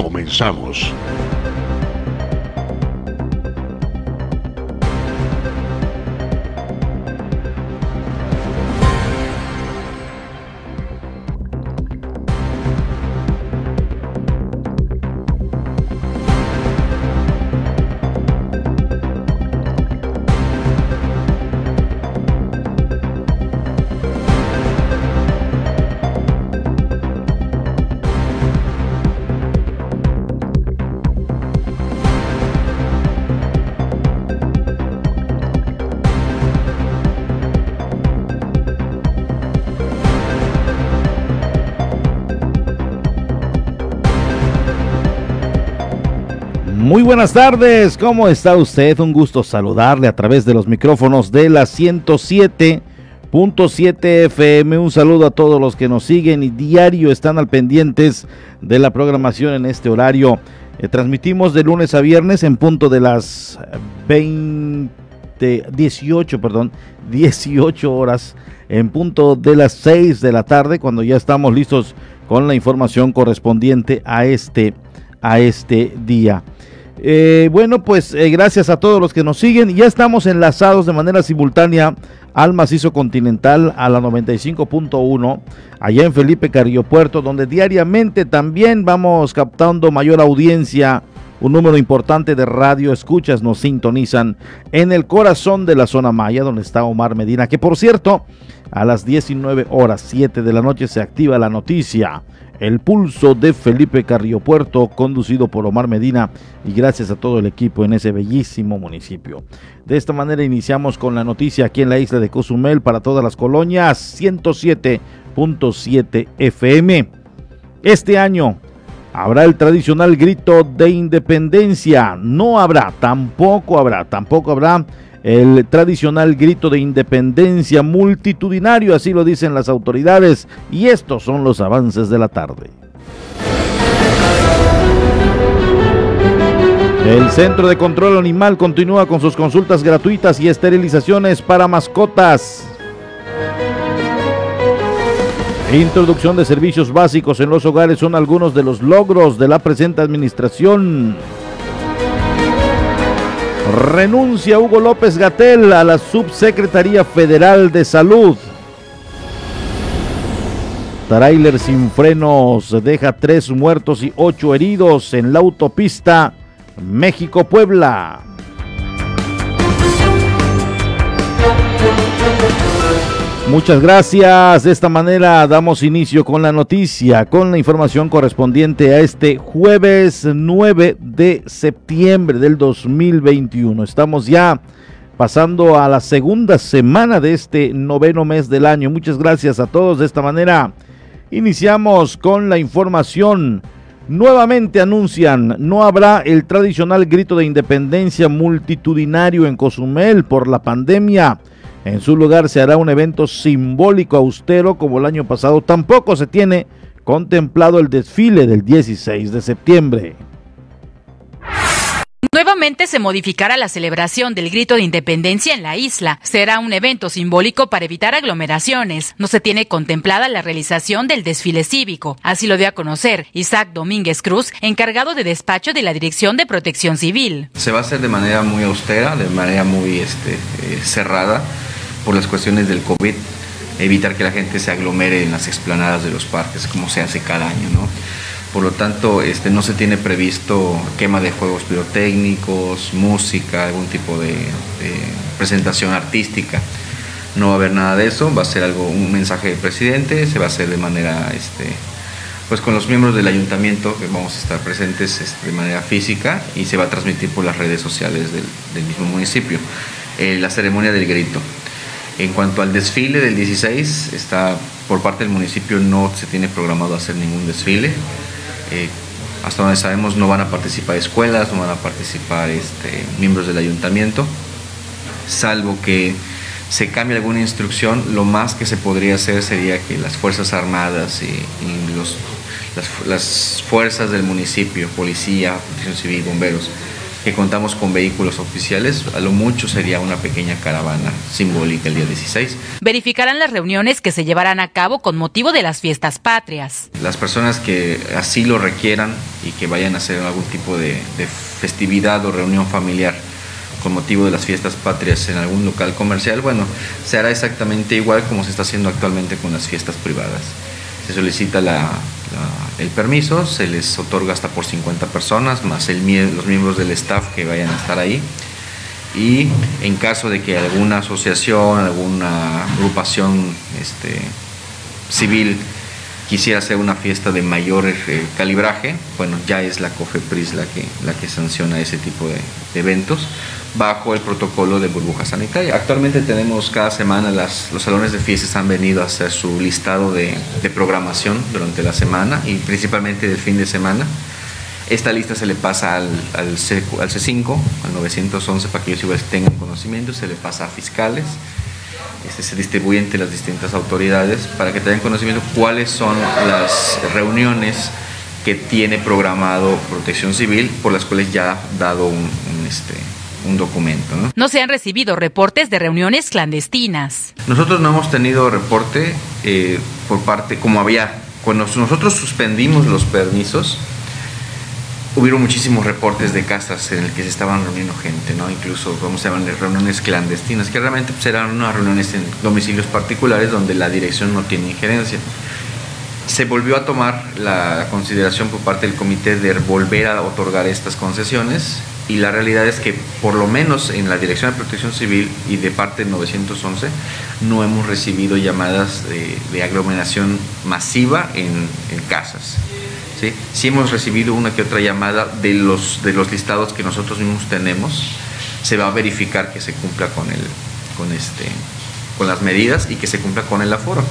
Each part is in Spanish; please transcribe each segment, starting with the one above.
Comenzamos. Buenas tardes, ¿cómo está usted? Un gusto saludarle a través de los micrófonos de la 107.7 FM. Un saludo a todos los que nos siguen y diario están al pendientes de la programación en este horario. Eh, transmitimos de lunes a viernes en punto de las 20, 18, perdón, 18 horas, en punto de las 6 de la tarde, cuando ya estamos listos con la información correspondiente a este, a este día. Eh, bueno, pues eh, gracias a todos los que nos siguen. Ya estamos enlazados de manera simultánea al macizo continental a la 95.1, allá en Felipe Carrillo Puerto, donde diariamente también vamos captando mayor audiencia. Un número importante de radio escuchas nos sintonizan en el corazón de la zona Maya, donde está Omar Medina, que por cierto, a las 19 horas 7 de la noche se activa la noticia el pulso de Felipe Carrillo Puerto, conducido por Omar Medina y gracias a todo el equipo en ese bellísimo municipio. De esta manera iniciamos con la noticia aquí en la isla de Cozumel para todas las colonias 107.7 FM. Este año habrá el tradicional grito de independencia. No habrá, tampoco habrá, tampoco habrá el tradicional grito de independencia multitudinario, así lo dicen las autoridades, y estos son los avances de la tarde. El Centro de Control Animal continúa con sus consultas gratuitas y esterilizaciones para mascotas. Introducción de servicios básicos en los hogares son algunos de los logros de la presente administración. Renuncia Hugo López Gatel a la Subsecretaría Federal de Salud. Trailer sin frenos deja tres muertos y ocho heridos en la autopista México-Puebla. Muchas gracias. De esta manera damos inicio con la noticia, con la información correspondiente a este jueves 9 de septiembre del 2021. Estamos ya pasando a la segunda semana de este noveno mes del año. Muchas gracias a todos. De esta manera iniciamos con la información. Nuevamente anuncian, no habrá el tradicional grito de independencia multitudinario en Cozumel por la pandemia. En su lugar se hará un evento simbólico austero como el año pasado. Tampoco se tiene contemplado el desfile del 16 de septiembre. Nuevamente se modificará la celebración del grito de independencia en la isla. Será un evento simbólico para evitar aglomeraciones. No se tiene contemplada la realización del desfile cívico. Así lo dio a conocer Isaac Domínguez Cruz, encargado de despacho de la Dirección de Protección Civil. Se va a hacer de manera muy austera, de manera muy este, eh, cerrada por las cuestiones del COVID, evitar que la gente se aglomere en las explanadas de los parques, como se hace cada año, ¿no? Por lo tanto, este, no se tiene previsto quema de juegos pirotécnicos, música, algún tipo de, presentación artística. No va a haber nada de eso, va a ser algo, un mensaje del presidente, se va a hacer de manera, este, pues con los miembros del ayuntamiento que vamos a estar presentes este, de manera física y se va a transmitir por las redes sociales del, mismo municipio. Eh, la ceremonia del grito. En cuanto al desfile del 16, está por parte del municipio no se tiene programado hacer ningún desfile. Eh, hasta donde sabemos no van a participar escuelas, no van a participar este, miembros del ayuntamiento, salvo que se cambie alguna instrucción, lo más que se podría hacer sería que las Fuerzas Armadas y, las, las, fuerzas del municipio, policía, protección civil, bomberos, que contamos con vehículos oficiales, a lo mucho sería una pequeña caravana simbólica el día 16. Verificarán las reuniones que se llevarán a cabo con motivo de las fiestas patrias. Las personas que así lo requieran y que vayan a hacer algún tipo de, de festividad o reunión familiar con motivo de las fiestas patrias en algún local comercial, bueno, se hará exactamente igual como se está haciendo actualmente con las fiestas privadas. Se solicita la, el permiso, se les otorga hasta por 50 personas, más los miembros del staff que vayan a estar ahí. Y en caso de que alguna asociación, alguna agrupación este, civil quisiera hacer una fiesta de mayor eh, calibraje, bueno, ya es la COFEPRIS la que, la que sanciona ese tipo de, eventos bajo el protocolo de burbuja sanitaria. Actualmente tenemos cada semana las, los salones de fiestas han venido a hacer su listado de, de programación durante la semana y principalmente del fin de semana. Esta lista se le pasa al, al, C, al C5, al 911, para que ellos igual tengan conocimiento, se le pasa a fiscales este, se distribuye entre las distintas autoridades para que tengan conocimiento cuáles son las reuniones que tiene programado Protección Civil, por las cuales ya ha dado un, este, un documento. ¿no? ¿no? se han recibido reportes de reuniones clandestinas. Nosotros no hemos tenido reporte eh, por parte, como había, cuando nosotros suspendimos los permisos, hubieron muchísimos reportes de casas en el que se estaban reuniendo gente, ¿no? Incluso, como se llaman, reuniones clandestinas, que realmente pues, eran unas reuniones en domicilios particulares donde la dirección no tiene injerencia. Se volvió a tomar la consideración por parte del comité de volver a otorgar estas concesiones y la realidad es que por lo menos en la Dirección de Protección Civil y de parte del 911 no hemos recibido llamadas de, de aglomeración masiva en, en casas. ¿sí? sí hemos recibido una que otra llamada de los, de los listados que nosotros mismos tenemos. Se va a verificar que se cumpla con, el, con, este, con las medidas y que se cumpla con el aforo.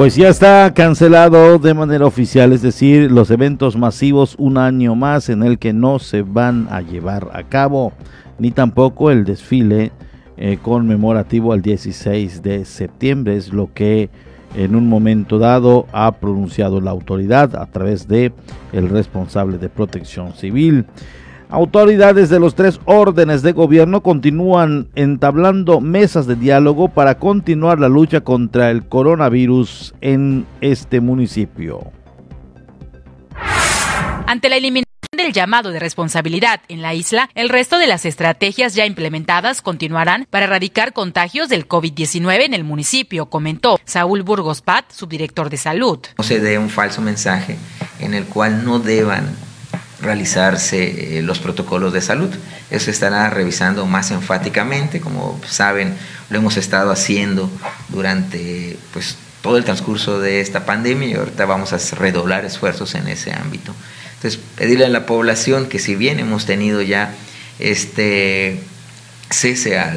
Pues ya está cancelado de manera oficial, es decir, los eventos masivos un año más en el que no se van a llevar a cabo, ni tampoco el desfile eh, conmemorativo al 16 de septiembre, es lo que en un momento dado ha pronunciado la autoridad a través de el responsable de protección civil. Autoridades de los tres órdenes de gobierno continúan entablando mesas de diálogo para continuar la lucha contra el coronavirus en este municipio. Ante la eliminación del llamado de responsabilidad en la isla, el resto de las estrategias ya implementadas continuarán para erradicar contagios del COVID-19 en el municipio, comentó Saúl Burgos Pat, subdirector de salud. No se dé un falso mensaje en el cual no deban realizarse eh, los protocolos de salud. Eso estará revisando más enfáticamente, como saben, lo hemos estado haciendo durante pues, todo el transcurso de esta pandemia y ahorita vamos a redoblar esfuerzos en ese ámbito. Entonces, pedirle a la población que si bien hemos tenido ya este cese a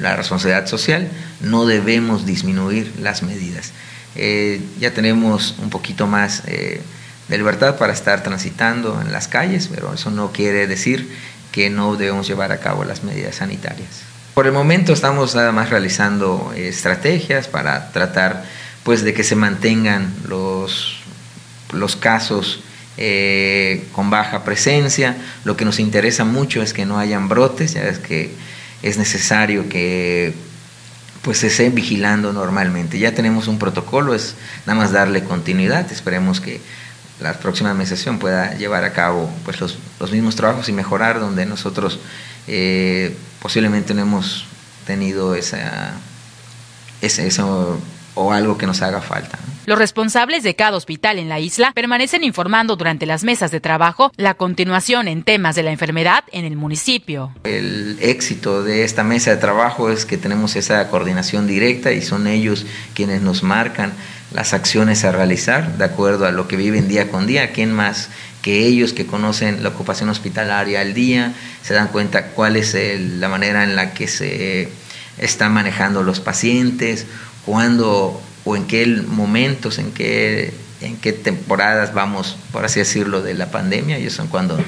la responsabilidad social, no debemos disminuir las medidas. Eh, ya tenemos un poquito más... Eh, de libertad para estar transitando en las calles, pero eso no quiere decir que no debemos llevar a cabo las medidas sanitarias. Por el momento estamos nada más realizando estrategias para tratar pues de que se mantengan los, los casos eh, con baja presencia. Lo que nos interesa mucho es que no hayan brotes, ya es que es necesario que pues se esté vigilando normalmente. Ya tenemos un protocolo, es nada más darle continuidad, esperemos que la próxima administración pueda llevar a cabo pues, los, los mismos trabajos y mejorar donde nosotros eh, posiblemente no hemos tenido esa, ese, eso o algo que nos haga falta. Los responsables de cada hospital en la isla permanecen informando durante las mesas de trabajo la continuación en temas de la enfermedad en el municipio. El éxito de esta mesa de trabajo es que tenemos esa coordinación directa y son ellos quienes nos marcan las acciones a realizar de acuerdo a lo que viven día con día. ¿Quién más que ellos que conocen la ocupación hospitalaria al día se dan cuenta cuál es la manera en la que se están manejando los pacientes, cuándo o en qué momentos, en qué, en qué temporadas vamos, por así decirlo, de la pandemia, y eso cuando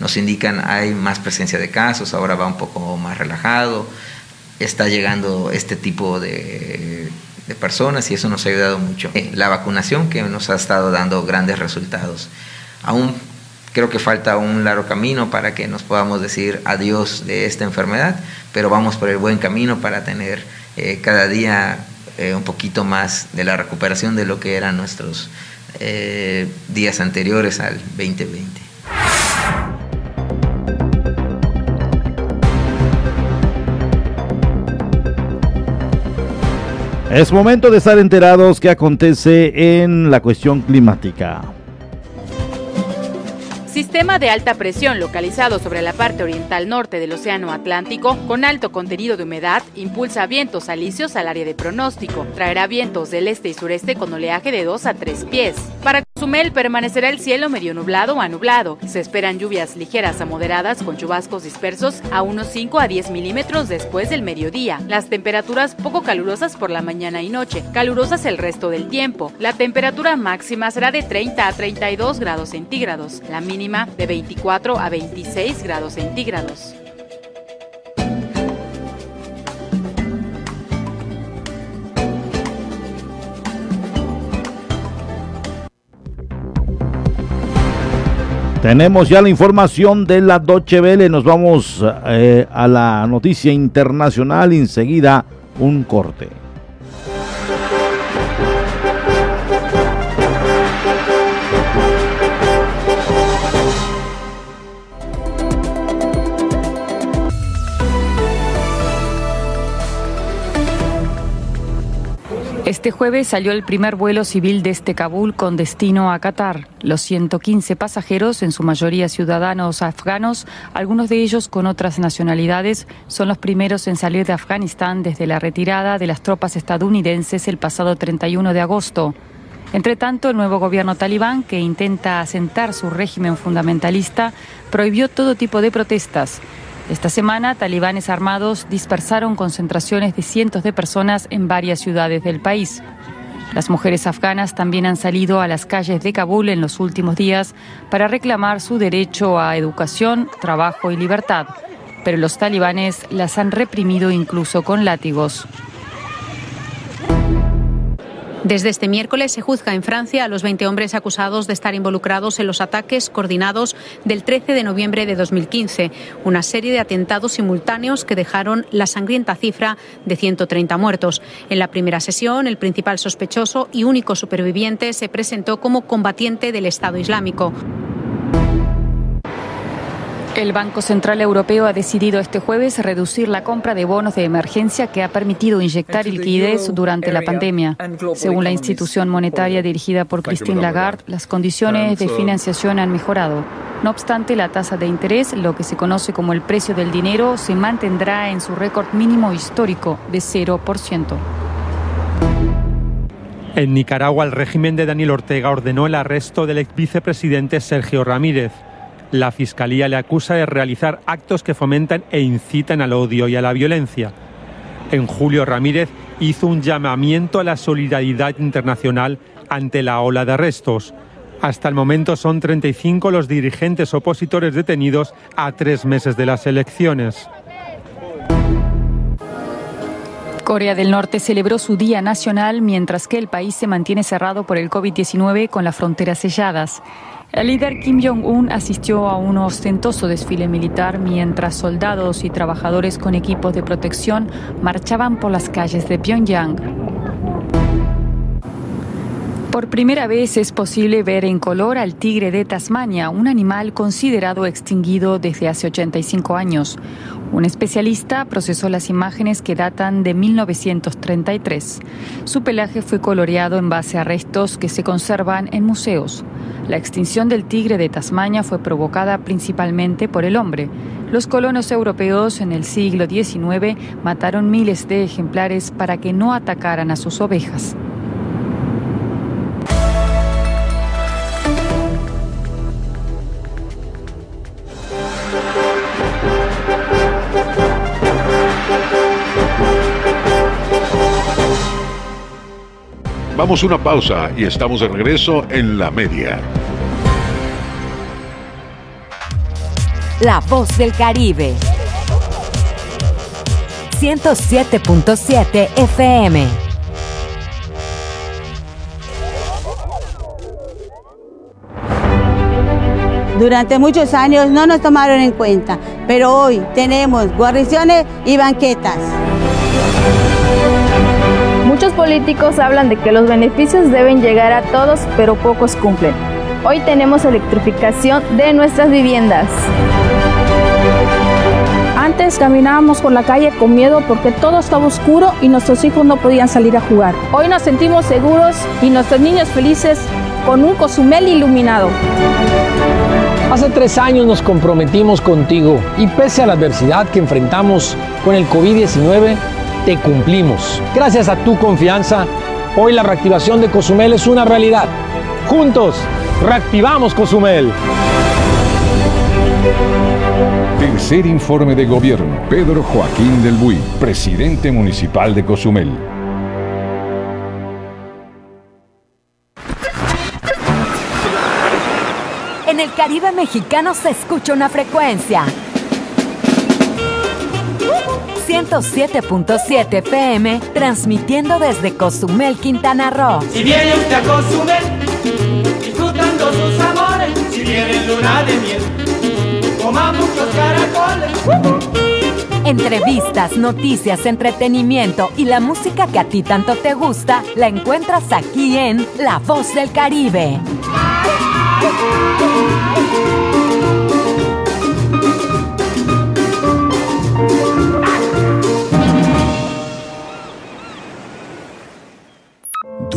nos indican hay más presencia de casos, ahora va un poco más relajado, está llegando este tipo de, de personas y eso nos ha ayudado mucho. La vacunación que nos ha estado dando grandes resultados. Aún creo que falta un largo camino para que nos podamos decir adiós de esta enfermedad, pero vamos por el buen camino para tener eh, cada día eh, un poquito más de la recuperación de lo que eran nuestros eh, días anteriores al 2020. Es momento de estar enterados qué acontece en la cuestión climática. Sistema de alta presión localizado sobre la parte oriental norte del Océano Atlántico, con alto contenido de humedad, impulsa vientos alisios al área de pronóstico. Traerá vientos del este y sureste con oleaje de 2 a 3 pies. Para Cozumel permanecerá el cielo medio nublado a nublado. Se esperan lluvias ligeras a moderadas con chubascos dispersos a unos 5 a 10 milímetros después del mediodía. Las temperaturas poco calurosas por la mañana y noche, calurosas el resto del tiempo. La temperatura máxima será de 30 a 32 grados centígrados, la mínima de 24 a 26 grados centígrados. Tenemos ya la información de la Doche Vele. Nos vamos eh, a la noticia internacional. Enseguida, un corte. Este jueves salió el primer vuelo civil desde Kabul con destino a Qatar. Los 115 pasajeros, en su mayoría ciudadanos afganos, algunos de ellos con otras nacionalidades, son los primeros en salir de Afganistán desde la retirada de las tropas estadounidenses el pasado 31 de agosto. Entre tanto, el nuevo gobierno talibán, que intenta asentar su régimen fundamentalista, prohibió todo tipo de protestas. Esta semana, talibanes armados dispersaron concentraciones de cientos de personas en varias ciudades del país. Las mujeres afganas también han salido a las calles de Kabul en los últimos días para reclamar su derecho a educación, trabajo y libertad, pero los talibanes las han reprimido incluso con látigos. Desde este miércoles se juzga en Francia a los 20 hombres acusados de estar involucrados en los ataques coordinados del 13 de noviembre de 2015, una serie de atentados simultáneos que dejaron la sangrienta cifra de 130 muertos. En la primera sesión, el principal sospechoso y único superviviente se presentó como combatiente del Estado Islámico. El Banco Central Europeo ha decidido este jueves reducir la compra de bonos de emergencia que ha permitido inyectar liquidez durante la pandemia. Según la institución monetaria dirigida por Christine Lagarde, las condiciones de financiación han mejorado. No obstante, la tasa de interés, lo que se conoce como el precio del dinero, se mantendrá en su récord mínimo histórico de 0%. En Nicaragua, el régimen de Daniel Ortega ordenó el arresto del ex vicepresidente Sergio Ramírez. La Fiscalía le acusa de realizar actos que fomentan e incitan al odio y a la violencia. En julio, Ramírez hizo un llamamiento a la solidaridad internacional ante la ola de arrestos. Hasta el momento son 35 los dirigentes opositores detenidos a tres meses de las elecciones. Corea del Norte celebró su Día Nacional mientras que el país se mantiene cerrado por el COVID-19 con las fronteras selladas. El líder Kim Jong-un asistió a un ostentoso desfile militar mientras soldados y trabajadores con equipos de protección marchaban por las calles de Pyongyang. Por primera vez es posible ver en color al tigre de Tasmania, un animal considerado extinguido desde hace 85 años. Un especialista procesó las imágenes que datan de 1933. Su pelaje fue coloreado en base a restos que se conservan en museos. La extinción del tigre de Tasmania fue provocada principalmente por el hombre. Los colonos europeos en el siglo XIX mataron miles de ejemplares para que no atacaran a sus ovejas. Vamos a una pausa y estamos de regreso en la media. La voz del Caribe. 107.7 FM. Durante muchos años no nos tomaron en cuenta, pero hoy tenemos guarniciones y banquetas. Muchos políticos hablan de que los beneficios deben llegar a todos, pero pocos cumplen. Hoy tenemos electrificación de nuestras viviendas. Antes caminábamos por la calle con miedo porque todo estaba oscuro y nuestros hijos no podían salir a jugar. Hoy nos sentimos seguros y nuestros niños felices con un Cozumel iluminado. Hace tres años nos comprometimos contigo y pese a la adversidad que enfrentamos con el COVID-19, te cumplimos. Gracias a tu confianza, hoy la reactivación de Cozumel es una realidad. Juntos, reactivamos Cozumel. Tercer informe de gobierno. Pedro Joaquín del Buy, presidente municipal de Cozumel. En el Caribe mexicano se escucha una frecuencia. 107.7 FM, transmitiendo desde Cozumel, Quintana Roo. Si viene usted a Cozumel, disfrutando sus amores, si viene luna de miel, coma muchos caracoles. Entrevistas, noticias, entretenimiento y la música que a ti tanto te gusta, la encuentras aquí en La Voz del Caribe.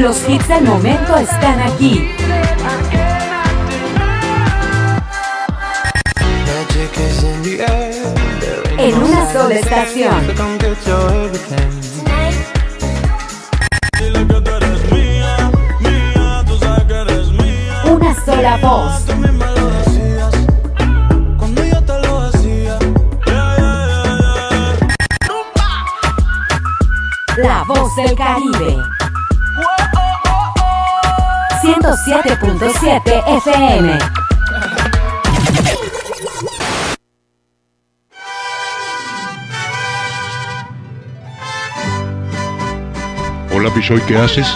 Los hits del momento están aquí. En una sola estación. Sola voz. La voz del Caribe. 107.7 FM. Hola Pichoy, ¿qué haces?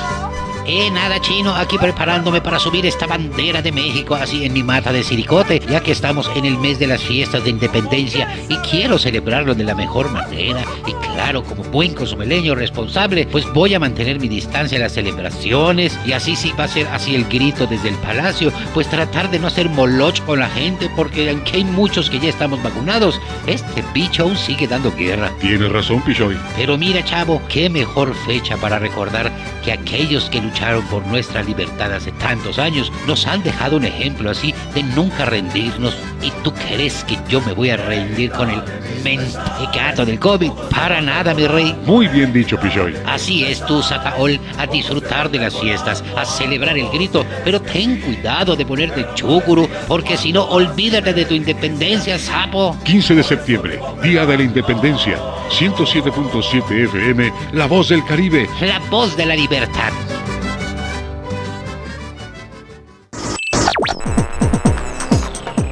Eh, nada chino, aquí preparándome para subir esta bandera de México así en mi mata de siricote, ya que estamos en el mes de las fiestas de independencia y quiero celebrarlo de la mejor manera. Y claro, como buen cozumeleño responsable, pues voy a mantener mi distancia en las celebraciones y así sí va a ser así el grito desde el palacio, pues tratar de no hacer moloch con la gente, porque aunque hay muchos que ya estamos vacunados, este bicho aún sigue dando guerra. Tienes razón, Pichoy. Pero mira, chavo, qué mejor fecha para recordar que aquellos que lucharon por nuestra libertad hace tantos años nos han dejado un ejemplo así de nunca rendirnos. ¿Y tú crees que yo me voy a rendir con el mentecato del COVID? Para nada, mi rey. Muy bien dicho, Pichoy. Así es tú, Sataol, a disfrutar de las fiestas, a celebrar el grito, pero ten cuidado de ponerte chúcuro, porque si no, olvídate de tu independencia, sapo. 15 de septiembre, Día de la Independencia. 107.7 FM, La Voz del Caribe. La voz de la libertad.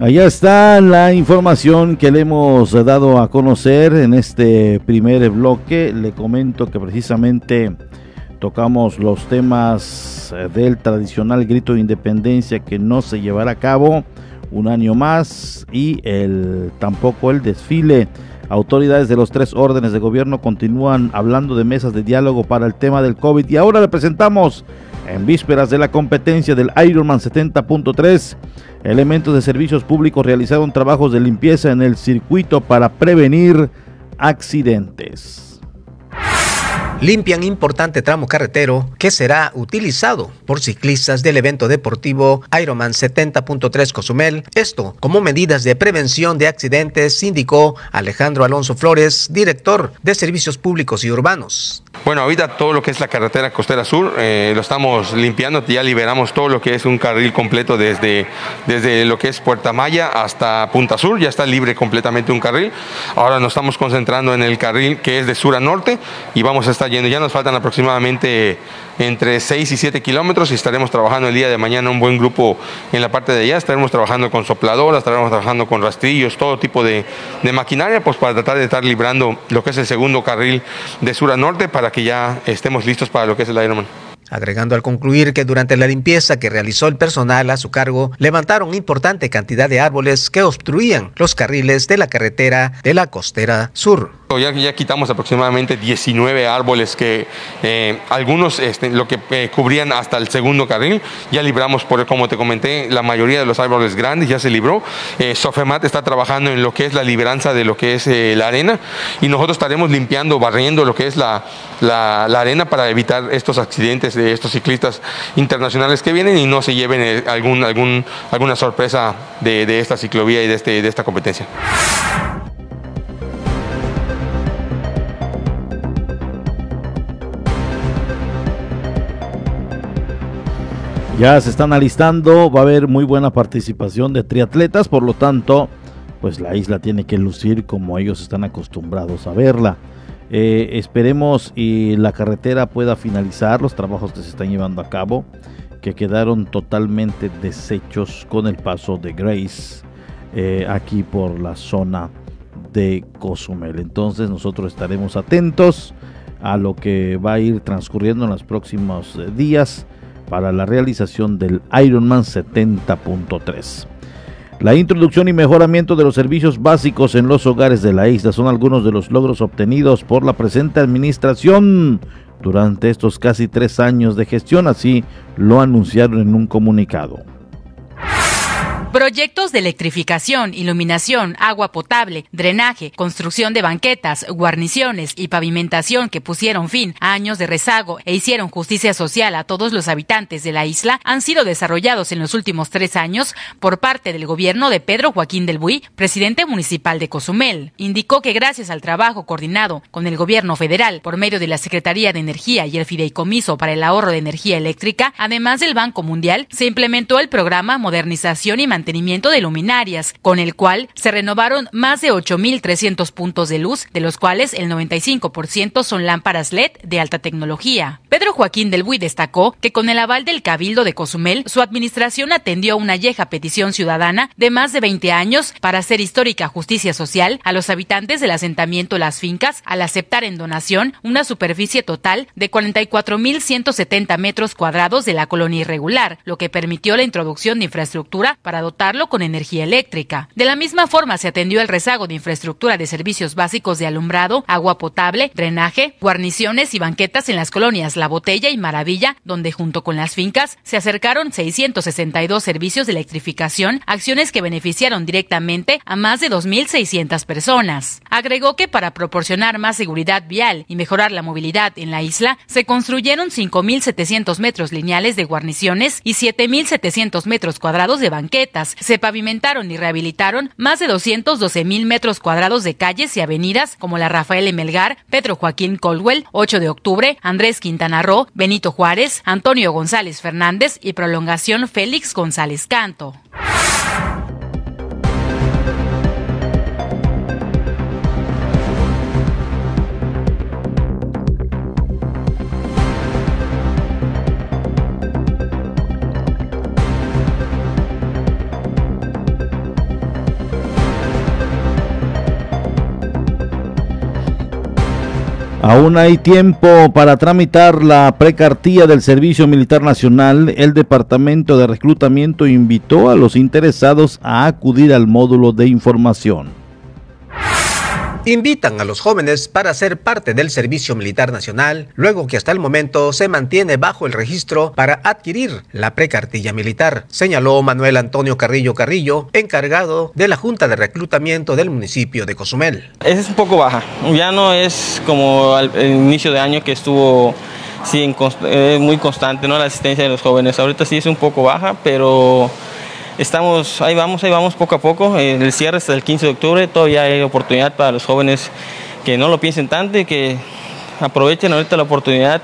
Allá está la información que le hemos dado a conocer en este primer bloque. Le comento que precisamente tocamos los temas del tradicional grito de independencia que no se llevará a cabo un año más y el tampoco el desfile. Autoridades de los tres órdenes de gobierno continúan hablando de mesas de diálogo para el tema del COVID y ahora le presentamos en vísperas de la competencia del Ironman 70.3 Elementos de servicios públicos realizaron trabajos de limpieza en el circuito para prevenir accidentes limpian importante tramo carretero que será utilizado por ciclistas del evento deportivo Ironman 70.3 Cozumel. Esto como medidas de prevención de accidentes, indicó Alejandro Alonso Flores, director de Servicios Públicos y Urbanos. Bueno, ahorita todo lo que es la carretera costera sur eh, lo estamos limpiando, ya liberamos todo lo que es un carril completo desde, desde lo que es Puerta Maya hasta Punta Sur, ya está libre completamente un carril. Ahora nos estamos concentrando en el carril que es de sur a norte y vamos a estar yendo, ya nos faltan aproximadamente entre 6 y 7 kilómetros y estaremos trabajando el día de mañana un buen grupo en la parte de allá, estaremos trabajando con sopladoras, estaremos trabajando con rastrillos, todo tipo de, de maquinaria, pues para tratar de estar librando lo que es el segundo carril de sur a norte para que ya estemos listos para lo que es el Ironman agregando al concluir que durante la limpieza que realizó el personal a su cargo, levantaron importante cantidad de árboles que obstruían los carriles de la carretera de la costera sur. Ya, quitamos aproximadamente 19 árboles que eh, algunos este, lo que eh, cubrían hasta el segundo carril, ya libramos, por como te comenté, la mayoría de los árboles grandes ya se libró. Eh, Sofemat está trabajando en lo que es la liberanza de lo que es la arena y nosotros estaremos limpiando, barriendo lo que es la, la, arena para evitar estos accidentes de estos ciclistas internacionales que vienen y no se lleven algún, alguna sorpresa de, de esta ciclovía y de, este, de esta competencia. Ya se están alistando, va a haber muy buena participación de triatletas, por lo tanto, pues la isla tiene que lucir como ellos están acostumbrados a verla. Eh, esperemos y la carretera pueda finalizar los trabajos que se están llevando a cabo, que quedaron totalmente deshechos con el paso de Grace eh, aquí por la zona de Cozumel. Entonces nosotros estaremos atentos a lo que va a ir transcurriendo en los próximos eh, días para la realización del Ironman 70.3. La introducción y mejoramiento de los servicios básicos en los hogares de la isla son algunos de los logros obtenidos por la presente administración durante estos casi tres años de gestión, así lo anunciaron en un comunicado. Proyectos de electrificación, iluminación, agua potable, drenaje, construcción de banquetas, guarniciones y pavimentación que pusieron fin a años de rezago e hicieron justicia social a todos los habitantes de la isla han sido desarrollados en los últimos tres años por parte del gobierno de Pedro Joaquín del Buy, presidente municipal de Cozumel. Indicó que gracias al trabajo coordinado con el gobierno federal por medio de la Secretaría de Energía y el Fideicomiso para el Ahorro de Energía Eléctrica, además del Banco Mundial, se implementó el programa Modernización y mantenimiento de luminarias, con el cual se renovaron más de 8.300 puntos de luz, de los cuales el 95% son lámparas LED de alta tecnología. Pedro Joaquín del Buy destacó que con el aval del Cabildo de Cozumel, su administración atendió una vieja petición ciudadana de más de 20 años para hacer histórica justicia social a los habitantes del asentamiento Las Fincas al aceptar en donación una superficie total de 44.170 metros cuadrados de la colonia irregular, lo que permitió la introducción de infraestructura para dotarlo con energía eléctrica. De la misma forma se atendió el rezago de infraestructura de servicios básicos de alumbrado, agua potable, drenaje, guarniciones y banquetas en las colonias La Botella y Maravilla, donde junto con las fincas se acercaron 662 servicios de electrificación, acciones que beneficiaron directamente a más de 2.600 personas. Agregó que para proporcionar más seguridad vial y mejorar la movilidad en la isla, se construyeron 5.700 metros lineales de guarniciones y 7.700 metros cuadrados de banquetas. Se pavimentaron y rehabilitaron más de 212.000 metros cuadrados de calles y avenidas como la Rafael Melgar, Pedro Joaquín Colwell, 8 de octubre, Andrés Quintana Roo, Benito Juárez, Antonio González Fernández y prolongación Félix González Canto. Aún hay tiempo para tramitar la precartía del Servicio Militar Nacional. El Departamento de Reclutamiento invitó a los interesados a acudir al módulo de información invitan a los jóvenes para ser parte del Servicio Militar Nacional, luego que hasta el momento se mantiene bajo el registro para adquirir la precartilla militar, señaló Manuel Antonio Carrillo Carrillo, encargado de la Junta de Reclutamiento del municipio de Cozumel. Es un poco baja, ya no es como al inicio de año que estuvo sí, muy constante ¿no? la asistencia de los jóvenes, ahorita sí es un poco baja, pero estamos, ahí vamos, ahí vamos poco a poco. El cierre hasta el 15 de octubre, todavía hay oportunidad para los jóvenes que no lo piensen tanto y que aprovechen ahorita la oportunidad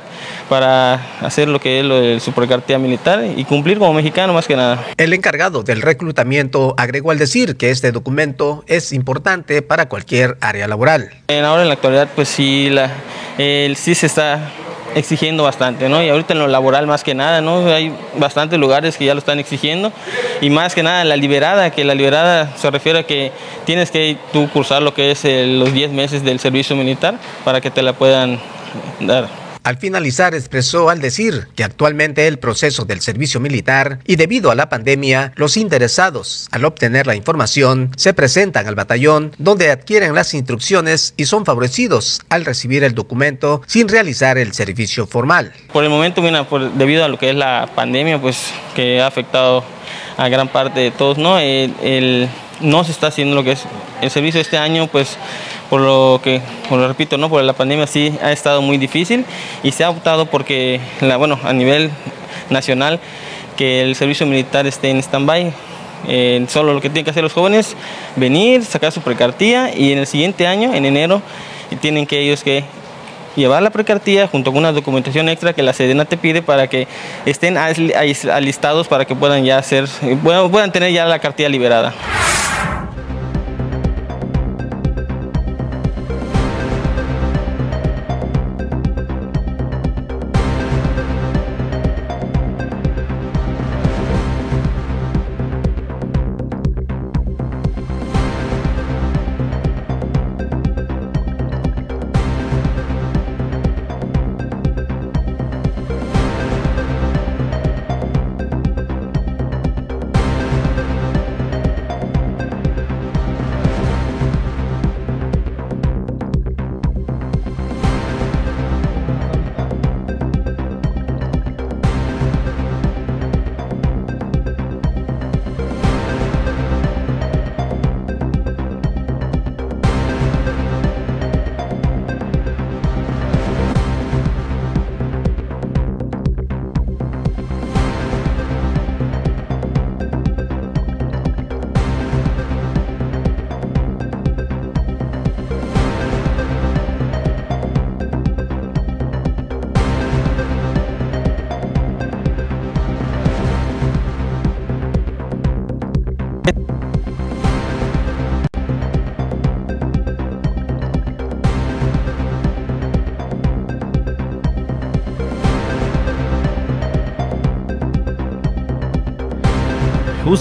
para hacer lo que es lo de su precartía militar y cumplir como mexicano más que nada. El encargado del reclutamiento agregó al decir que este documento es importante para cualquier área laboral. Ahora en la actualidad pues sí, la, el, sí se está exigiendo bastante, ¿no? Y ahorita en lo laboral más que nada, ¿no? Hay bastantes lugares que ya lo están exigiendo y más que nada la liberada, que la liberada se refiere a que tienes que tú cursar lo que es los 10 meses del servicio militar para que te la puedan dar. Al finalizar expresó al decir que actualmente el proceso del servicio militar y debido a la pandemia, los interesados al obtener la información se presentan al batallón donde adquieren las instrucciones y son favorecidos al recibir el documento sin realizar el servicio formal. Por el momento, mira, debido a lo que es la pandemia, pues que ha afectado a gran parte de todos, ¿no? el, no se está haciendo lo que es el servicio este año, pues por lo que, como lo repito, ¿no? por la pandemia sí ha estado muy difícil y se ha optado porque, la, bueno, a nivel nacional, que el servicio militar esté en stand-by. Eh, solo lo que tienen que hacer los jóvenes, venir, sacar su precartía y en el siguiente año, en enero, tienen que ellos que llevar la precartía junto con una documentación extra que la Sedena te pide para que estén alistados para que puedan ya hacer, puedan tener ya la cartilla liberada.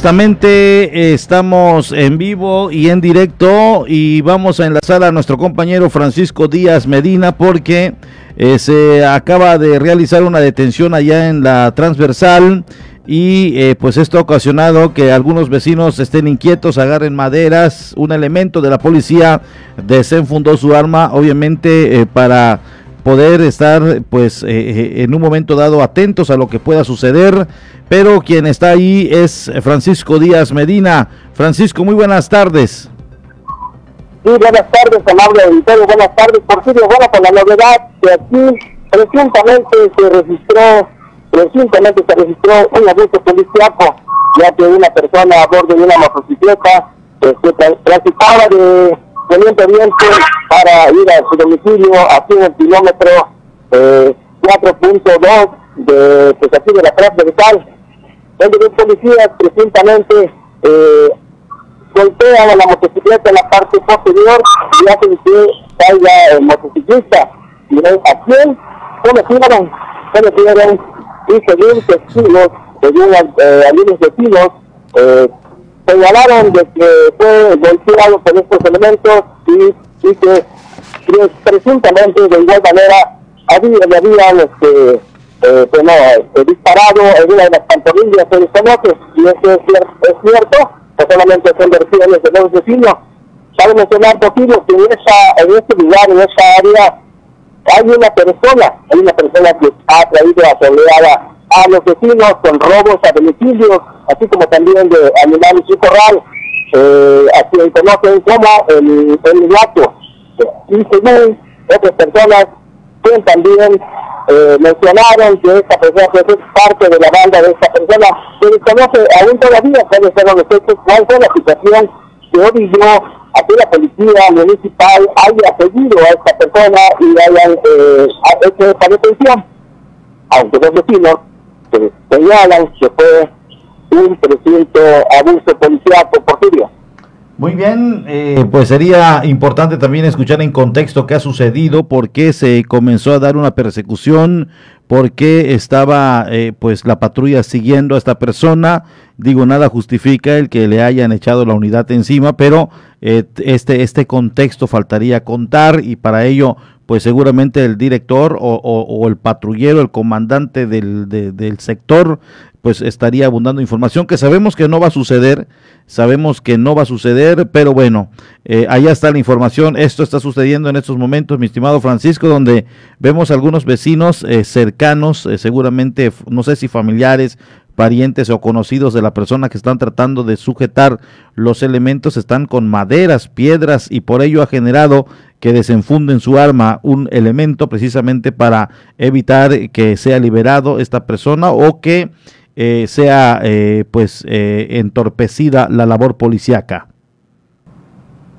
Justamente eh, estamos en vivo y en directo y vamos a enlazar a nuestro compañero Francisco Díaz Medina porque eh, se acaba de realizar una detención allá en la transversal y eh, pues esto ha ocasionado que algunos vecinos estén inquietos, agarren maderas, un elemento de la policía desenfundó su arma obviamente para poder estar pues eh, en un momento dado atentos a lo que pueda suceder, pero quien está ahí es Francisco Díaz Medina. Francisco, muy buenas tardes. Sí, buenas tardes, amable auditorio, buenas tardes, Porfirio. Bueno, con la novedad que aquí presuntamente se registró, presuntamente se registró un abuso policiaco, ya que una persona a bordo de una motocicleta eh, se transitaba de Poniente Oriente para ir a su domicilio aquí en el kilómetro eh, 4.2 de, pues aquí de la Plaza de Tal, donde los policías presuntamente eh, golpean a la motocicleta en la parte posterior y hacen que caiga el motociclista. Y a quién conocieron, conocieron y según testigos, según eh, algunos vecinos, eh, señalaron de que fue golpeado por estos elementos y, y que presuntamente de igual manera había, le habían este, eh, bueno, eh, disparado en de las pantorrillas se desconoce y eso es, es cierto, no solamente son versiones de los vecinos. Cabe mencionar posible que en, esa, en este lugar, en esa área, hay una persona, hay una persona que ha traído a soleada a los vecinos con robos a domicilios, así como también de animales y corral, eh, a quien conocen como el, el gato. Y según otras personas, quien también eh, mencionaron que esta persona es parte de la banda de esta persona, se desconoce aún todavía cuáles fueron los hechos, cuál fue la situación que obligó a que la policía municipal haya seguido a esta persona y hayan eh, hecho esta detención. Aunque los vecinos se señalan que fue un presunto abuso policial por Porfirio. Muy bien, eh, pues sería importante también escuchar en contexto qué ha sucedido, por qué se comenzó a dar una persecución, por qué estaba eh, pues la patrulla siguiendo a esta persona. Digo, nada justifica el que le hayan echado la unidad encima, pero eh, este, este contexto faltaría contar y para ello pues seguramente el director o, el patrullero, el comandante del, del sector, pues estaría abundando información que sabemos que no va a suceder, sabemos que no va a suceder, pero bueno, eh, allá está la información, esto está sucediendo en estos momentos, mi estimado Francisco, donde vemos algunos vecinos eh, cercanos, eh, seguramente, no sé si familiares, parientes o conocidos de la persona que están tratando de sujetar los elementos están con maderas, piedras y por ello ha generado que desenfunden su arma un elemento precisamente para evitar que sea liberado esta persona o que eh, sea eh, pues eh, entorpecida la labor policíaca.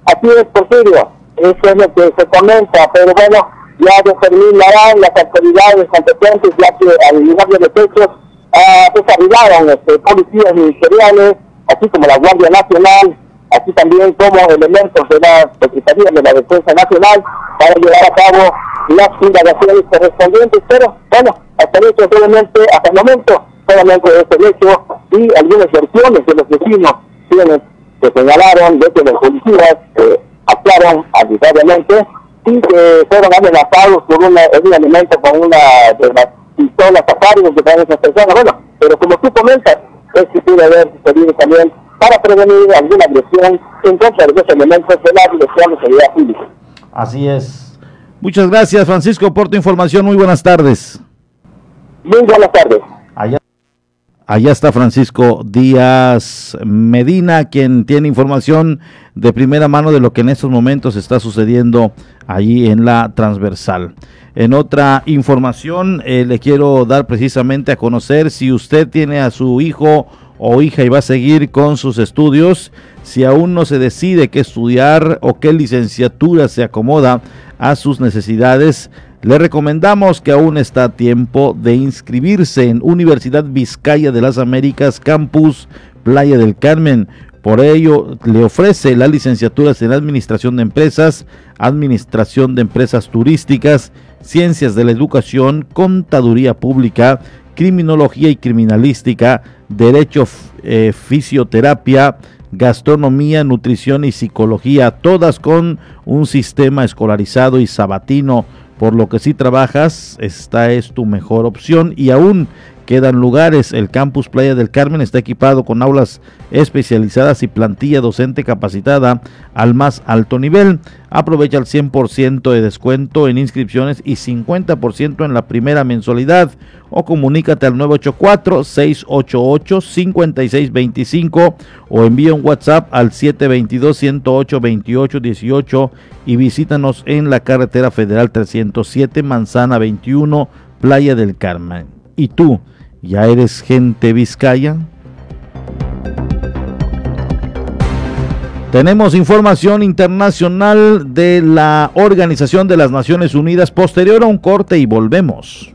Así es, Porfirio, eso es lo que se comenta, pero bueno, ya determinarán las autoridades competentes, ya que al lugar de los hechos ah, pues arribaron este, policías ministeriales, así como la Guardia Nacional, así también como elementos de la Secretaría de la Defensa Nacional, para llevar a cabo las indagaciones correspondientes, pero bueno, hasta el hecho, obviamente, hasta el momento, solamente este hecho y algunas versiones de los vecinos tienen que señalaron de que los policías eh, actuaron arbitrariamente y que fueron amenazados por una, un elemento con una de las pistolas que traen esas personas. Bueno, pero como tú comentas, es que puede haber sucedido también para prevenir alguna agresión en contra de los elementos de la Dirección de Seguridad Pública. Así es. Muchas gracias, Francisco, por tu información. Muy buenas tardes. Muy buenas tardes. Allá. Allá está Francisco Díaz Medina, quien tiene información de primera mano de lo que en estos momentos está sucediendo allí en la transversal. En otra información, eh, le quiero dar precisamente a conocer si usted tiene a su hijo o hija y va a seguir con sus estudios, si aún no se decide qué estudiar o qué licenciatura se acomoda a sus necesidades, le recomendamos que aún está a tiempo de inscribirse en Universidad Vizcaya de las Américas, Campus Playa del Carmen. Por ello, le ofrece las licenciaturas en Administración de Empresas, Administración de Empresas Turísticas, Ciencias de la Educación, Contaduría Pública, Criminología y Criminalística, Derecho, eh, Fisioterapia, Gastronomía, Nutrición y Psicología, todas con un sistema escolarizado y sabatino. Por lo que si trabajas, esta es tu mejor opción y aún quedan lugares. El campus Playa del Carmen está equipado con aulas especializadas y plantilla docente capacitada al más alto nivel. Aprovecha el 100% de descuento en inscripciones y 50% en la primera mensualidad o comunícate al 984-688-5625 o envía un WhatsApp al 722-108-2818 y visítanos en la carretera federal 307 Manzana 21 Playa del Carmen. ¿Y tú ya eres gente vizcaya? Tenemos información internacional de la Organización de las Naciones Unidas posterior a un corte y volvemos.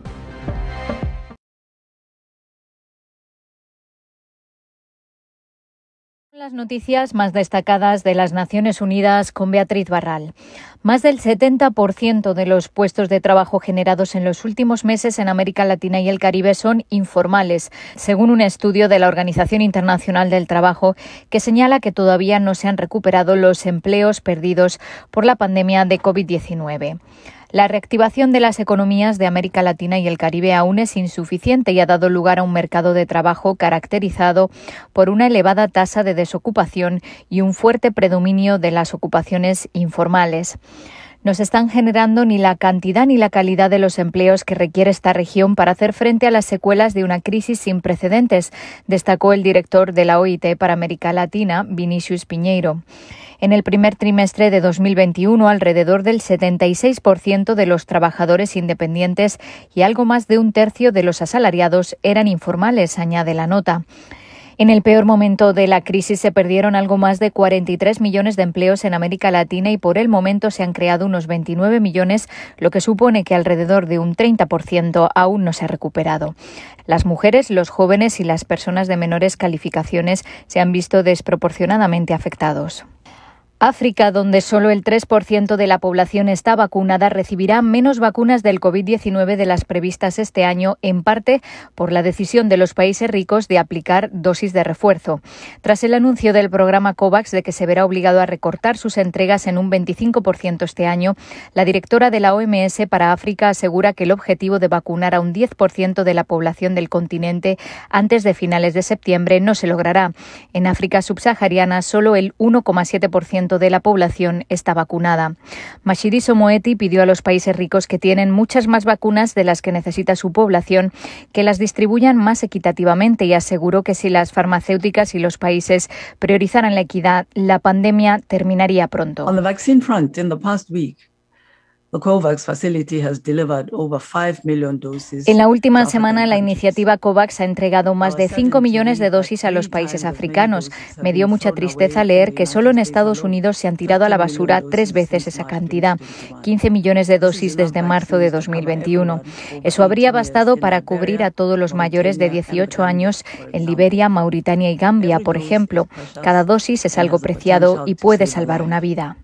Las noticias más destacadas de las Naciones Unidas con Beatriz Barral. Más del 70% de los puestos de trabajo generados en los últimos meses en América Latina y el Caribe son informales, según un estudio de la Organización Internacional del Trabajo que señala que todavía no se han recuperado los empleos perdidos por la pandemia de COVID-19. La reactivación de las economías de América Latina y el Caribe aún es insuficiente y ha dado lugar a un mercado de trabajo caracterizado por una elevada tasa de desocupación y un fuerte predominio de las ocupaciones informales no se están generando ni la cantidad ni la calidad de los empleos que requiere esta región para hacer frente a las secuelas de una crisis sin precedentes, destacó el director de la OIT para América Latina, Vinicius Piñeiro. En el primer trimestre de 2021, alrededor del 76% de los trabajadores independientes y algo más de un tercio de los asalariados eran informales, añade la nota. En el peor momento de la crisis se perdieron algo más de 43 millones de empleos en América Latina y por el momento se han creado unos 29 millones, lo que supone que alrededor de un 30% aún no se ha recuperado. Las mujeres, los jóvenes y las personas de menores calificaciones se han visto desproporcionadamente afectados. África, donde solo el 3% de la población está vacunada, recibirá menos vacunas del COVID-19 de las previstas este año, en parte por la decisión de los países ricos de aplicar dosis de refuerzo. Tras el anuncio del programa COVAX de que se verá obligado a recortar sus entregas en un 25% este año, la directora de la OMS para África asegura que el objetivo de vacunar a un 10% de la población del continente antes de finales de septiembre no se logrará. En África subsahariana, solo el 1,7% de la población está vacunada. Mashidiso Moeti pidió a los países ricos que tienen muchas más vacunas de las que necesita su población que las distribuyan más equitativamente y aseguró que si las farmacéuticas y los países priorizaran la equidad, la pandemia terminaría pronto. En la última semana, la iniciativa COVAX ha entregado más de 5 millones de dosis a los países africanos. Me dio mucha tristeza leer que solo en Estados Unidos se han tirado a la basura tres veces esa cantidad, 15 millones de dosis desde marzo de 2021. Eso habría bastado para cubrir a todos los mayores de 18 años en Liberia, Mauritania y Gambia, por ejemplo. Cada dosis es algo preciado y puede salvar una vida.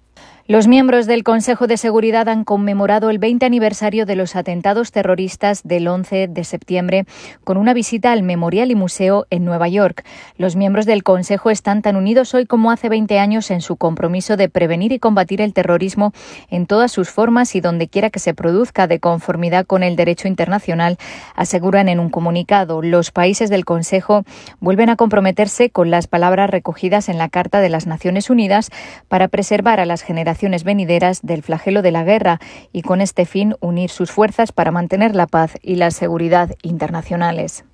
Los miembros del Consejo de Seguridad han conmemorado el 20 aniversario de los atentados terroristas del 11 de septiembre con una visita al Memorial y Museo en Nueva York. Los miembros del Consejo están tan unidos hoy como hace 20 años en su compromiso de prevenir y combatir el terrorismo en todas sus formas y donde quiera que se produzca de conformidad con el derecho internacional, aseguran en un comunicado. Los países del Consejo vuelven a comprometerse con las palabras recogidas en la Carta de las Naciones Unidas para preservar a las generaciones venideras del flagelo de la guerra y con este fin unir sus fuerzas para mantener la paz y la seguridad internacionales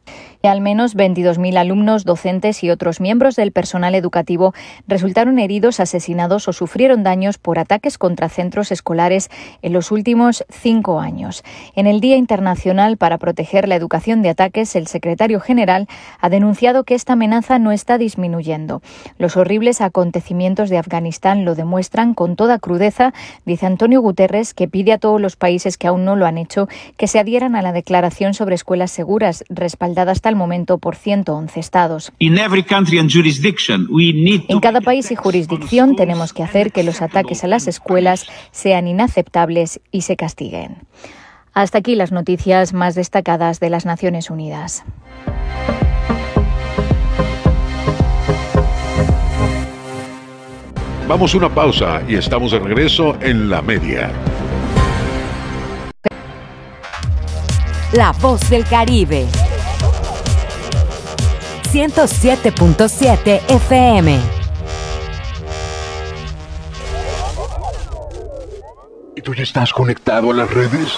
y al menos 22.000 alumnos, docentes y otros miembros del personal educativo resultaron heridos, asesinados o sufrieron daños por ataques contra centros escolares en los últimos cinco años. En el Día Internacional para Proteger la Educación de Ataques, el secretario general ha denunciado que esta amenaza no está disminuyendo. Los horribles acontecimientos de Afganistán lo demuestran con toda crudeza, dice Antonio Guterres, que pide a todos los países que aún no lo han hecho que se adhieran a la Declaración sobre Escuelas Seguras, respaldada hasta el momento por 111 estados. En cada país y jurisdicción tenemos que hacer que los ataques a las escuelas sean inaceptables y se castiguen. Hasta aquí las noticias más destacadas de las Naciones Unidas. Vamos a una pausa y estamos de regreso en la media. La voz del Caribe. 107.7 FM. ¿Y tú ya estás conectado a las redes?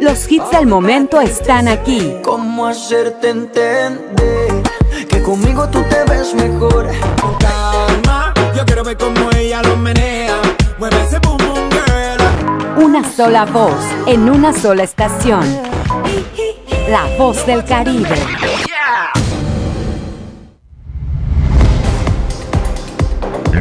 Los hits del momento están aquí. ¿Cómo hacerte entender que conmigo tú te ves mejor? Calma, yo quiero ver cómo ella lo menea. Mueve ese boom boom girl. Una sola voz en una sola estación. La voz del Caribe.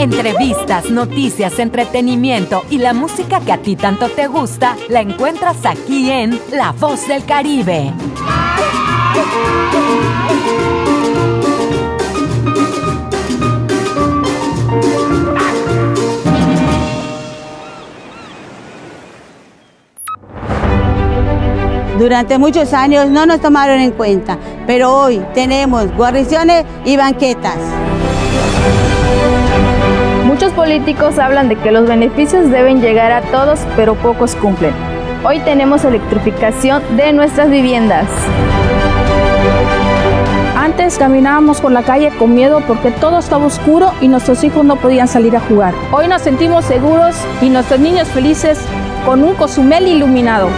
Entrevistas, noticias, entretenimiento y la música que a ti tanto te gusta, la encuentras aquí en La Voz del Caribe. Durante muchos años no nos tomaron en cuenta, pero hoy tenemos guarniciones y banquetas. Muchos políticos hablan de que los beneficios deben llegar a todos, pero pocos cumplen. Hoy tenemos electrificación de nuestras viviendas. Antes caminábamos por la calle con miedo porque todo estaba oscuro y nuestros hijos no podían salir a jugar. Hoy nos sentimos seguros y nuestros niños felices con un Cozumel iluminado.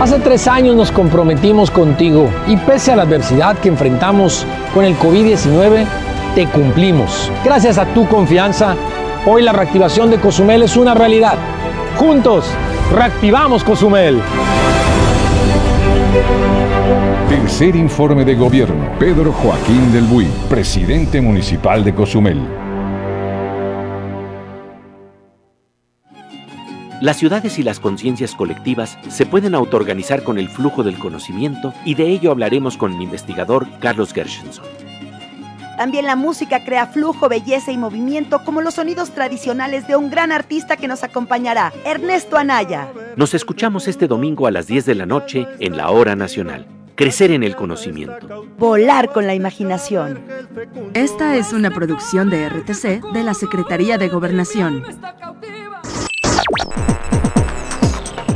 Hace tres años nos comprometimos contigo y pese a la adversidad que enfrentamos con el COVID-19, te cumplimos. Gracias a tu confianza, hoy la reactivación de Cozumel es una realidad. Juntos, reactivamos Cozumel. Tercer informe de gobierno. Pedro Joaquín del Buy, presidente municipal de Cozumel. Las ciudades y las conciencias colectivas se pueden autoorganizar con el flujo del conocimiento y de ello hablaremos con el investigador Carlos Gershenson. También la música crea flujo, belleza y movimiento como los sonidos tradicionales de un gran artista que nos acompañará, Ernesto Anaya. Nos escuchamos este domingo a las 10 de la noche en la Hora Nacional. Crecer en el conocimiento. Volar con la imaginación. Esta es una producción de RTC de la Secretaría de Gobernación.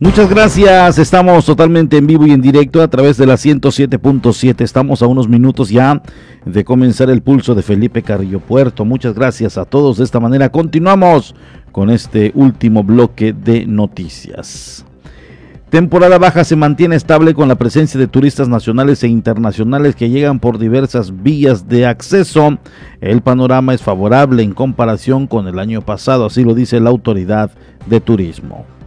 Muchas gracias, estamos totalmente en vivo y en directo a través de la 107.7. Estamos a unos minutos ya de comenzar el pulso de Felipe Carrillo Puerto. Muchas gracias a todos. De esta manera continuamos con este último bloque de noticias. Temporada baja se mantiene estable con la presencia de turistas nacionales e internacionales que llegan por diversas vías de acceso. El panorama es favorable en comparación con el año pasado, así lo dice la autoridad de turismo.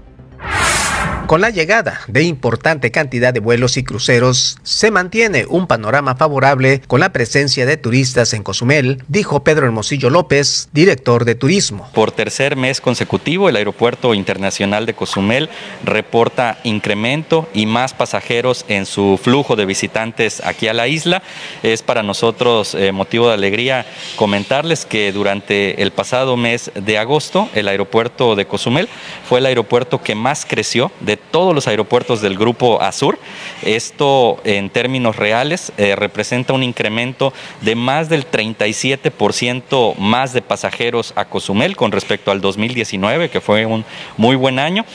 Con la llegada de importante cantidad de vuelos y cruceros, se mantiene un panorama favorable con la presencia de turistas en Cozumel, dijo Pedro Hermosillo López, director de turismo. Por tercer mes consecutivo, el Aeropuerto Internacional de Cozumel reporta incremento y más pasajeros en su flujo de visitantes aquí a la isla. Es para nosotros eh, motivo de alegría comentarles que durante el pasado mes de agosto, el aeropuerto de Cozumel fue el aeropuerto que más creció de todos los aeropuertos del grupo Azur. Esto en términos reales eh, representa un incremento de más del 37% más de pasajeros a Cozumel con respecto al 2019, que fue un muy buen año.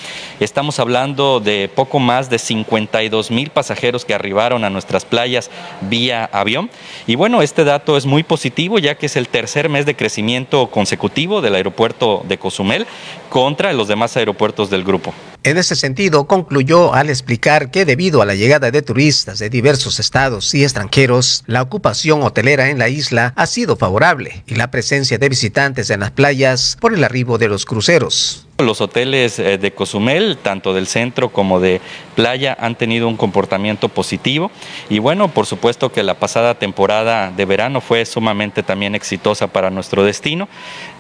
Estamos hablando de poco más de 52 mil pasajeros que arribaron a nuestras playas vía avión. Y bueno, este dato es muy positivo ya que es el tercer mes de crecimiento consecutivo del aeropuerto de Cozumel contra los demás aeropuertos del grupo. En ese sentido, concluyó al explicar que debido a la llegada de turistas de diversos estados y extranjeros, la ocupación hotelera en la isla ha sido favorable y la presencia de visitantes en las playas por el arribo de los cruceros. Los hoteles eh, de Cozumel, tanto del centro como de playa, han tenido un comportamiento positivo y bueno, por supuesto que la pasada temporada de verano fue sumamente también exitosa para nuestro destino.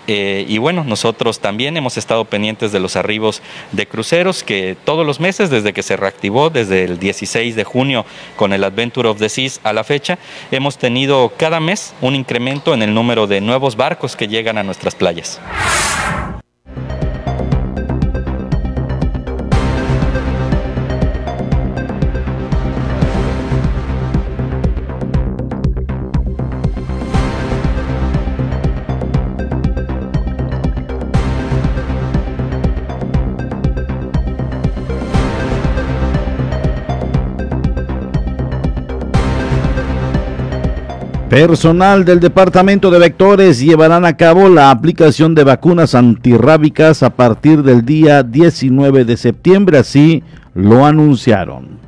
Eh, y bueno, nosotros también hemos estado pendientes de los arribos de cruceros que todos los meses, desde que se reactivó, desde el 16 de junio con el Adventure of the Seas a la fecha, hemos tenido cada mes un incremento en el número de nuevos barcos que llegan a nuestras playas. Personal del Departamento de Vectores llevarán a cabo la aplicación de vacunas antirrábicas a partir del día 19 de septiembre, así lo anunciaron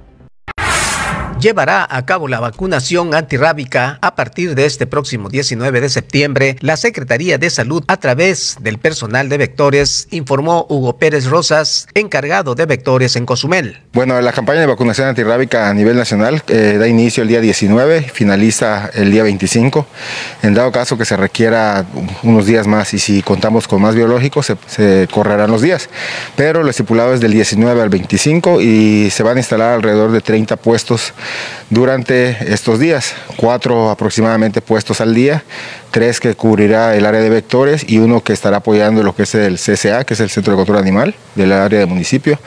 llevará a cabo la vacunación antirrábica a partir de este próximo 19 de septiembre. La Secretaría de Salud, a través del personal de vectores, informó Hugo Pérez Rosas, encargado de vectores en Cozumel. Bueno, la campaña de vacunación antirrábica a nivel nacional eh, da inicio el día 19, finaliza el día 25. En dado caso que se requiera unos días más y si contamos con más biológicos, se, se correrán los días. Pero lo estipulado es del 19 al 25 y se van a instalar alrededor de 30 puestos durante estos días. Cuatro aproximadamente puestos al día, tres que cubrirá el área de vectores y uno que estará apoyando lo que es el CSA, que es el Centro de Control Animal del área del municipio.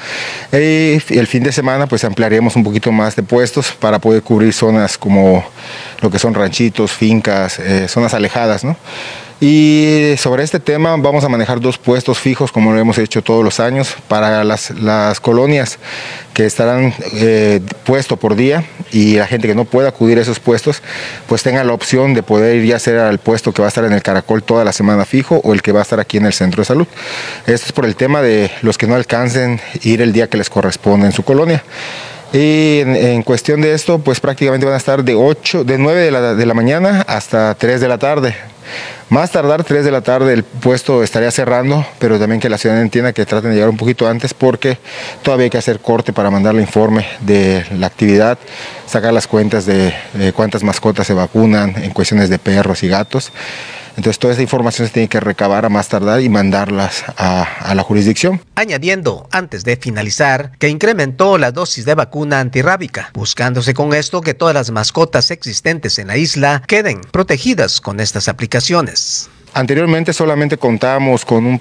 Y el fin de semana pues ampliaremos un poquito más de puestos para poder cubrir zonas como lo que son ranchitos, fincas, eh, zonas alejadas, ¿no? Y sobre este tema vamos a manejar dos puestos fijos como lo hemos hecho todos los años para las, las colonias que estarán eh, puestos por día y la gente que no pueda acudir a esos puestos pues tenga la opción de poder ir ya sea al puesto que va a estar en el caracol toda la semana fijo o el que va a estar aquí en el centro de salud. Esto es por el tema de los que no alcancen ir el día que les corresponde en su colonia. Y en, cuestión de esto, pues prácticamente van a estar de 8, de 9 de la, de la mañana hasta 3 de la tarde. Más tardar 3 de la tarde el puesto estaría cerrando, pero también que la ciudadanía entienda que traten de llegar un poquito antes porque todavía hay que hacer corte para mandar el informe de la actividad, sacar las cuentas de cuántas mascotas se vacunan en cuestiones de perros y gatos. Entonces toda esa información se tiene que recabar a más tardar y mandarlas a, la jurisdicción. Añadiendo, antes de finalizar, que incrementó la dosis de vacuna antirrábica, buscándose con esto que todas las mascotas existentes en la isla queden protegidas con estas aplicaciones. Anteriormente solamente contábamos con un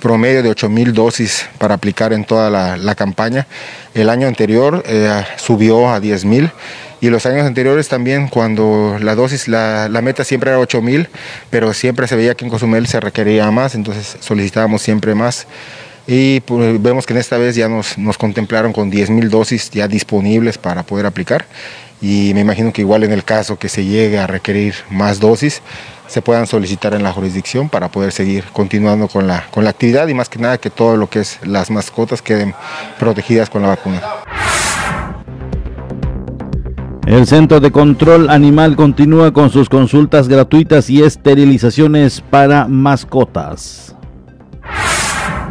promedio de 8 mil dosis para aplicar en toda la, campaña. El año anterior eh, subió a 10 mil y los años anteriores también cuando la dosis, la, meta siempre era 8 mil, pero siempre se veía que en Cozumel se requería más, entonces solicitábamos siempre más. Y pues, vemos que en esta vez ya nos, nos contemplaron con 10 mil dosis ya disponibles para poder aplicar. Y me imagino que igual en el caso que se llegue a requerir más dosis, se puedan solicitar en la jurisdicción para poder seguir continuando con la, con la actividad y más que nada que todo lo que es las mascotas queden protegidas con la vacuna. El Centro de Control Animal continúa con sus consultas gratuitas y esterilizaciones para mascotas.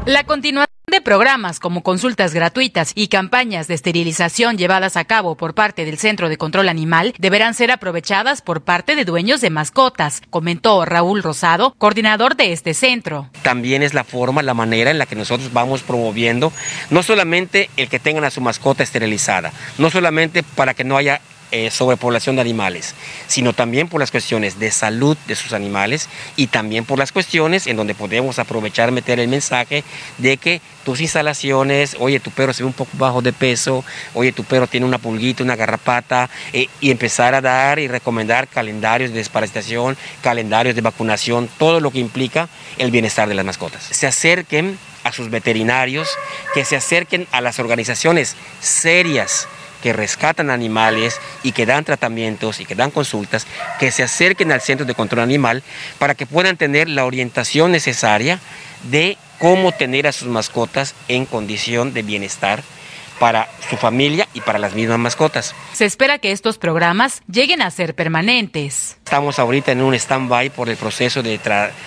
La continuación de programas como consultas gratuitas y campañas de esterilización llevadas a cabo por parte del Centro de Control Animal deberán ser aprovechadas por parte de dueños de mascotas, comentó Raúl Rosado, coordinador de este centro. También es la forma, la manera en la que nosotros vamos promoviendo no solamente el que tengan a su mascota esterilizada, no solamente para que no haya eh, sobrepoblación de animales, sino también por las cuestiones de salud de sus animales y también por las cuestiones en donde podemos aprovechar, meter el mensaje de que tus instalaciones, oye, tu perro se ve un poco bajo de peso, oye, tu perro tiene una pulguita, una garrapata, eh, y empezar a dar y recomendar calendarios de desparasitación, calendarios de vacunación, todo lo que implica el bienestar de las mascotas. Se acerquen a sus veterinarios, que se acerquen a las organizaciones serias que rescatan animales y que dan tratamientos y que dan consultas, que se acerquen al centro de control animal para que puedan tener la orientación necesaria de cómo tener a sus mascotas en condición de bienestar para su familia y para las mismas mascotas. Se espera que estos programas lleguen a ser permanentes. Estamos ahorita en un stand-by por el proceso de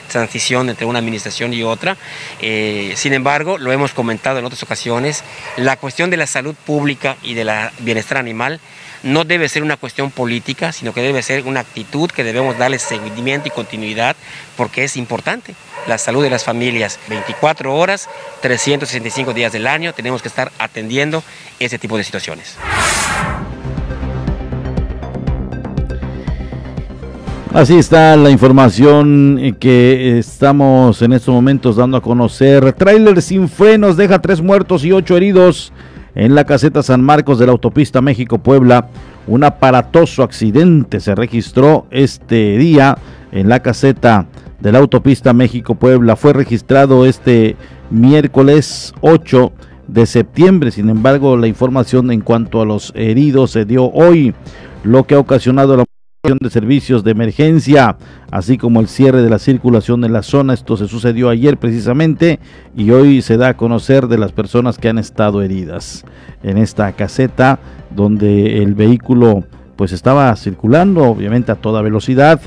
transición entre una administración y otra. Eh, sin embargo, lo hemos comentado en otras ocasiones, la cuestión de la salud pública y de la bienestar animal no debe ser una cuestión política, sino que debe ser una actitud que debemos darle seguimiento y continuidad porque es importante. La salud de las familias, 24 horas, 365 días del año, tenemos que estar atendiendo ese tipo de situaciones. Así está la información que estamos en estos momentos dando a conocer. Trailer sin frenos deja tres muertos y ocho heridos en la caseta San Marcos de la autopista México-Puebla. Un aparatoso accidente se registró este día en la caseta de la autopista México-Puebla. Fue registrado este miércoles 8 de septiembre. Sin embargo, la información en cuanto a los heridos se dio hoy, lo que ha ocasionado la de servicios de emergencia, así como el cierre de la circulación en la zona. Esto se sucedió ayer precisamente y hoy se da a conocer de las personas que han estado heridas en esta caseta donde el vehículo pues estaba circulando obviamente a toda velocidad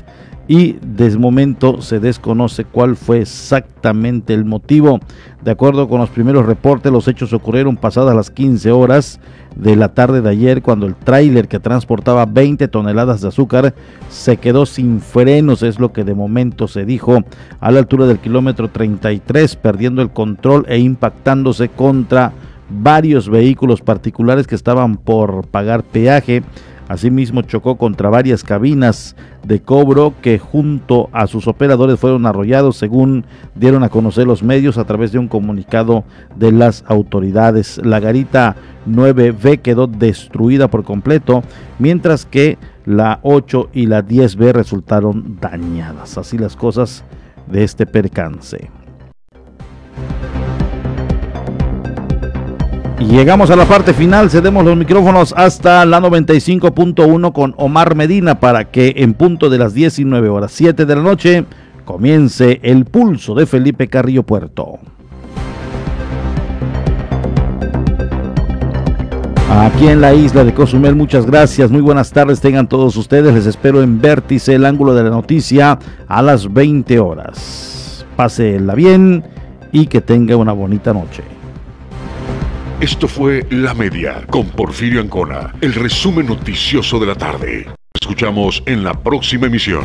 y de momento se desconoce cuál fue exactamente el motivo. De acuerdo con los primeros reportes, los hechos ocurrieron pasadas las 15 horas de la tarde de ayer cuando el tráiler que transportaba 20 toneladas de azúcar se quedó sin frenos, es lo que de momento se dijo, a la altura del kilómetro 33, perdiendo el control e impactándose contra varios vehículos particulares que estaban por pagar peaje. Asimismo chocó contra varias cabinas de cobro que junto a sus operadores fueron arrollados según dieron a conocer los medios a través de un comunicado de las autoridades. La garita 9B quedó destruida por completo, mientras que la 8 y la 10B resultaron dañadas. Así las cosas de este percance. Llegamos a la parte final, cedemos los micrófonos hasta la 95.1 con Omar Medina para que en punto de las 19 horas 7 de la noche comience el pulso de Felipe Carrillo Puerto. Aquí en la isla de Cozumel, muchas gracias, muy buenas tardes tengan todos ustedes, les espero en Vértice, el ángulo de la noticia, a las 20 horas. Pásela bien y que tenga una bonita noche. Esto fue La Media con Porfirio Ancona, el resumen noticioso de la tarde. Escuchamos en la próxima emisión.